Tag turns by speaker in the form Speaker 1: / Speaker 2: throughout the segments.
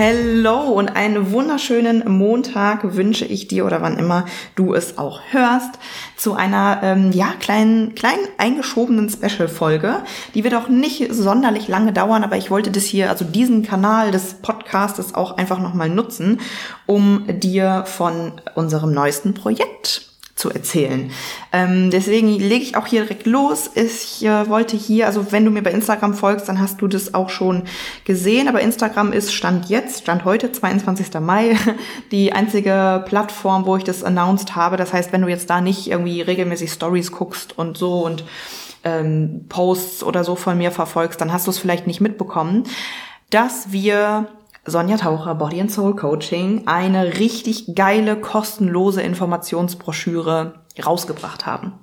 Speaker 1: Hello und einen wunderschönen Montag wünsche ich dir oder wann immer du es auch hörst zu einer ähm, ja kleinen kleinen eingeschobenen Special-Folge. Die wird auch nicht sonderlich lange dauern, aber ich wollte das hier also diesen Kanal des Podcastes auch einfach noch mal nutzen, um dir von unserem neuesten Projekt zu erzählen. Ähm, deswegen lege ich auch hier direkt los. Ich äh, wollte hier, also wenn du mir bei Instagram folgst, dann hast du das auch schon gesehen. Aber Instagram ist Stand jetzt, Stand heute, 22. Mai, die einzige Plattform, wo ich das announced habe. Das heißt, wenn du jetzt da nicht irgendwie regelmäßig Stories guckst und so und ähm, Posts oder so von mir verfolgst, dann hast du es vielleicht nicht mitbekommen, dass wir Sonja Taucher, Body and Soul Coaching, eine richtig geile, kostenlose Informationsbroschüre rausgebracht haben.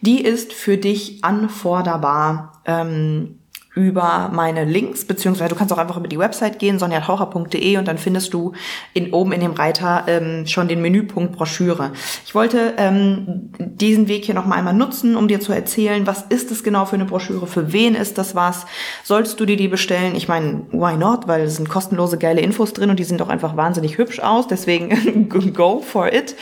Speaker 1: Die ist für dich anforderbar. Ähm, über meine Links, beziehungsweise du kannst auch einfach über die Website gehen, sonjataucher.de und dann findest du in, oben in dem Reiter ähm, schon den Menüpunkt Broschüre. Ich wollte ähm, diesen Weg hier nochmal einmal nutzen, um dir zu erzählen, was ist es genau für eine Broschüre, für wen ist das was, sollst du dir die bestellen? Ich meine, why not, weil es sind kostenlose, geile Infos drin und die sind auch einfach wahnsinnig hübsch aus, deswegen go for it.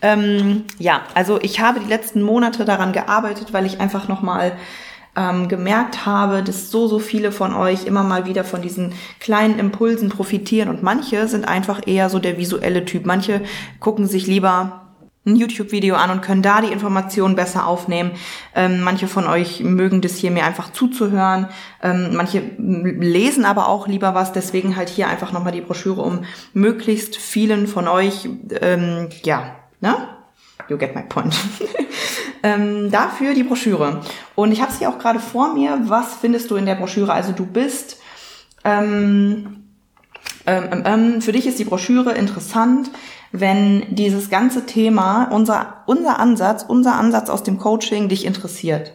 Speaker 1: Ähm, ja, also ich habe die letzten Monate daran gearbeitet, weil ich einfach nochmal ähm, gemerkt habe, dass so, so viele von euch immer mal wieder von diesen kleinen Impulsen profitieren und manche sind einfach eher so der visuelle Typ. Manche gucken sich lieber ein YouTube-Video an und können da die Informationen besser aufnehmen. Ähm, manche von euch mögen das hier mir einfach zuzuhören. Ähm, manche lesen aber auch lieber was. Deswegen halt hier einfach nochmal die Broschüre, um möglichst vielen von euch, ähm, ja, ne? You get my point. ähm, dafür die Broschüre. Und ich habe sie auch gerade vor mir. Was findest du in der Broschüre? Also du bist, ähm, ähm, ähm, ähm für dich ist die Broschüre interessant, wenn dieses ganze Thema, unser, unser Ansatz, unser Ansatz aus dem Coaching dich interessiert.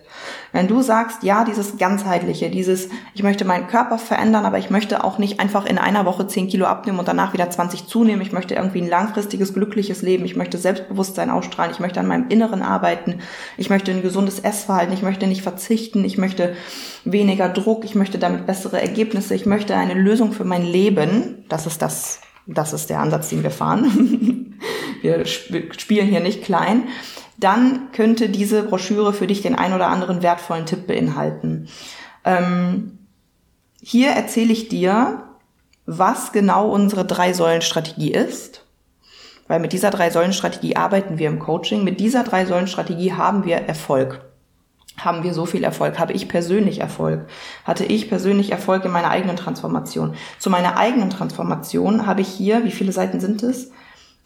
Speaker 1: Wenn du sagst, ja, dieses ganzheitliche, dieses, ich möchte meinen Körper verändern, aber ich möchte auch nicht einfach in einer Woche 10 Kilo abnehmen und danach wieder 20 zunehmen. Ich möchte irgendwie ein langfristiges, glückliches Leben. Ich möchte Selbstbewusstsein ausstrahlen. Ich möchte an meinem Inneren arbeiten. Ich möchte ein gesundes Essverhalten. Ich möchte nicht verzichten. Ich möchte weniger Druck. Ich möchte damit bessere Ergebnisse. Ich möchte eine Lösung für mein Leben. Das ist das, das ist der Ansatz, den wir fahren. wir spielen hier nicht klein dann könnte diese Broschüre für dich den ein oder anderen wertvollen Tipp beinhalten. Ähm, hier erzähle ich dir, was genau unsere Drei-Säulen-Strategie ist. Weil mit dieser Drei-Säulen-Strategie arbeiten wir im Coaching. Mit dieser Drei-Säulen-Strategie haben wir Erfolg. Haben wir so viel Erfolg? Habe ich persönlich Erfolg? Hatte ich persönlich Erfolg in meiner eigenen Transformation? Zu meiner eigenen Transformation habe ich hier, wie viele Seiten sind es?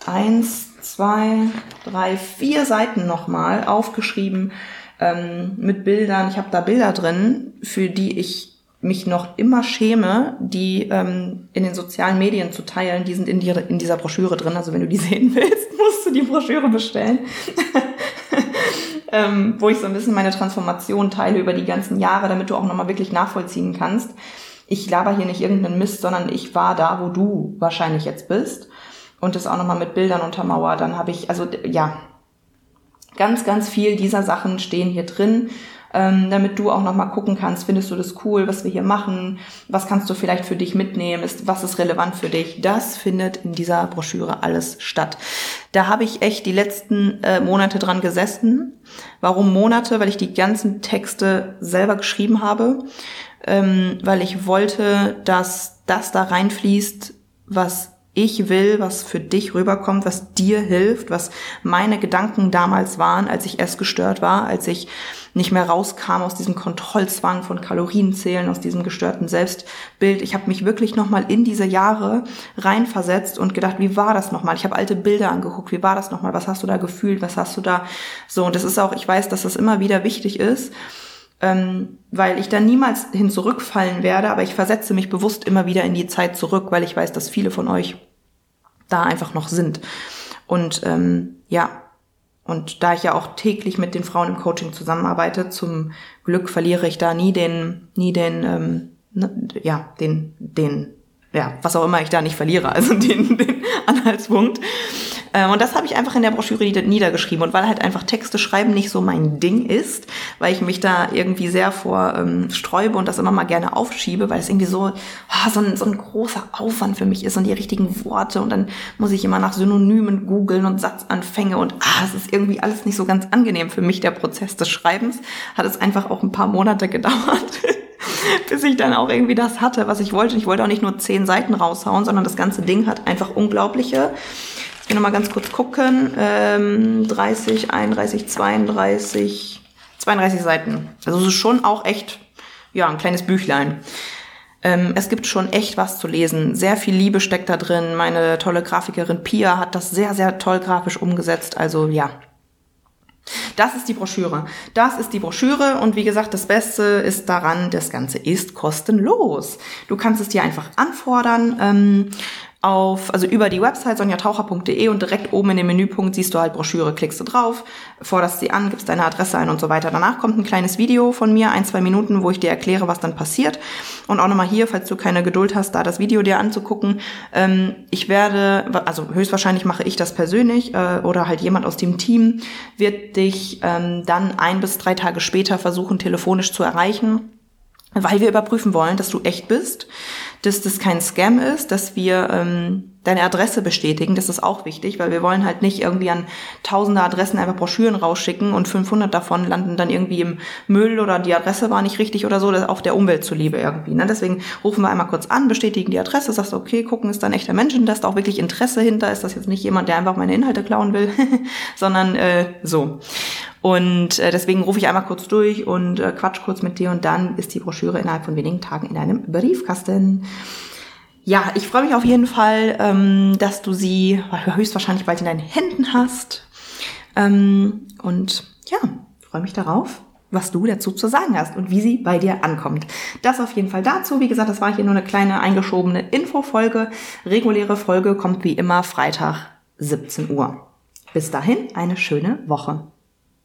Speaker 1: Eins, zwei, drei, vier Seiten nochmal aufgeschrieben ähm, mit Bildern. Ich habe da Bilder drin, für die ich mich noch immer schäme, die ähm, in den sozialen Medien zu teilen. Die sind in, die, in dieser Broschüre drin. Also wenn du die sehen willst, musst du die Broschüre bestellen. ähm, wo ich so ein bisschen meine Transformation teile über die ganzen Jahre, damit du auch nochmal wirklich nachvollziehen kannst. Ich laber hier nicht irgendeinen Mist, sondern ich war da, wo du wahrscheinlich jetzt bist und das auch nochmal mit Bildern untermauert. Dann habe ich, also ja, ganz, ganz viel dieser Sachen stehen hier drin, ähm, damit du auch nochmal gucken kannst, findest du das cool, was wir hier machen, was kannst du vielleicht für dich mitnehmen, ist, was ist relevant für dich. Das findet in dieser Broschüre alles statt. Da habe ich echt die letzten äh, Monate dran gesessen. Warum Monate? Weil ich die ganzen Texte selber geschrieben habe, ähm, weil ich wollte, dass das da reinfließt, was ich will, was für dich rüberkommt, was dir hilft, was meine Gedanken damals waren, als ich essgestört war, als ich nicht mehr rauskam aus diesem Kontrollzwang von Kalorienzählen, aus diesem gestörten Selbstbild. Ich habe mich wirklich nochmal in diese Jahre reinversetzt und gedacht, wie war das nochmal? Ich habe alte Bilder angeguckt, wie war das nochmal? Was hast du da gefühlt? Was hast du da so? Und das ist auch, ich weiß, dass das immer wieder wichtig ist, ähm, weil ich da niemals hin zurückfallen werde, aber ich versetze mich bewusst immer wieder in die Zeit zurück, weil ich weiß, dass viele von euch da einfach noch sind. Und ähm, ja, und da ich ja auch täglich mit den Frauen im Coaching zusammenarbeite, zum Glück verliere ich da nie den, nie den, ähm, ne, ja, den, den, ja, was auch immer ich da nicht verliere, also den, den Anhaltspunkt. Ähm, und das habe ich einfach in der Broschüre niedergeschrieben. Und weil halt einfach Texte schreiben nicht so mein Ding ist, weil ich mich da irgendwie sehr vor ähm, sträube und das immer mal gerne aufschiebe, weil es irgendwie so, oh, so, ein, so ein großer Aufwand für mich ist und die richtigen Worte und dann muss ich immer nach Synonymen googeln und Satzanfänge und ah, es ist irgendwie alles nicht so ganz angenehm für mich, der Prozess des Schreibens. Hat es einfach auch ein paar Monate gedauert. bis ich dann auch irgendwie das hatte, was ich wollte. Ich wollte auch nicht nur zehn Seiten raushauen, sondern das ganze Ding hat einfach unglaubliche ich will noch mal ganz kurz gucken. Ähm, 30, 31, 32, 32 Seiten. Also es ist schon auch echt, ja, ein kleines Büchlein. Ähm, es gibt schon echt was zu lesen. Sehr viel Liebe steckt da drin. Meine tolle Grafikerin Pia hat das sehr, sehr toll grafisch umgesetzt. Also ja, das ist die Broschüre. Das ist die Broschüre und wie gesagt, das Beste ist daran, das Ganze ist kostenlos. Du kannst es dir einfach anfordern. Ähm, auf, also über die Website sonjataucher.de und direkt oben in dem Menüpunkt siehst du halt Broschüre, klickst du drauf, forderst sie an, gibst deine Adresse ein und so weiter. Danach kommt ein kleines Video von mir, ein, zwei Minuten, wo ich dir erkläre, was dann passiert. Und auch nochmal hier, falls du keine Geduld hast, da das Video dir anzugucken. Ähm, ich werde, also höchstwahrscheinlich mache ich das persönlich äh, oder halt jemand aus dem Team wird dich ähm, dann ein bis drei Tage später versuchen, telefonisch zu erreichen weil wir überprüfen wollen, dass du echt bist, dass das kein Scam ist, dass wir ähm, deine Adresse bestätigen. Das ist auch wichtig, weil wir wollen halt nicht irgendwie an tausende Adressen einfach Broschüren rausschicken und 500 davon landen dann irgendwie im Müll oder die Adresse war nicht richtig oder so, das ist auch der Umwelt zuliebe irgendwie. Ne? Deswegen rufen wir einmal kurz an, bestätigen die Adresse, sagst okay, gucken, ist da ein echter Mensch da ist auch wirklich Interesse hinter, ist das jetzt nicht jemand, der einfach meine Inhalte klauen will, sondern äh, so. Und äh, deswegen rufe ich einmal kurz durch und äh, quatsch kurz mit dir und dann ist die Broschüre innerhalb von wenigen Tagen in deinem Briefkasten. Ja, ich freue mich auf jeden Fall, ähm, dass du sie höchstwahrscheinlich bald in deinen Händen hast. Ähm, und ja, freue mich darauf, was du dazu zu sagen hast und wie sie bei dir ankommt. Das auf jeden Fall dazu. Wie gesagt, das war hier nur eine kleine eingeschobene Infofolge. Reguläre Folge kommt wie immer Freitag 17 Uhr. Bis dahin eine schöne Woche.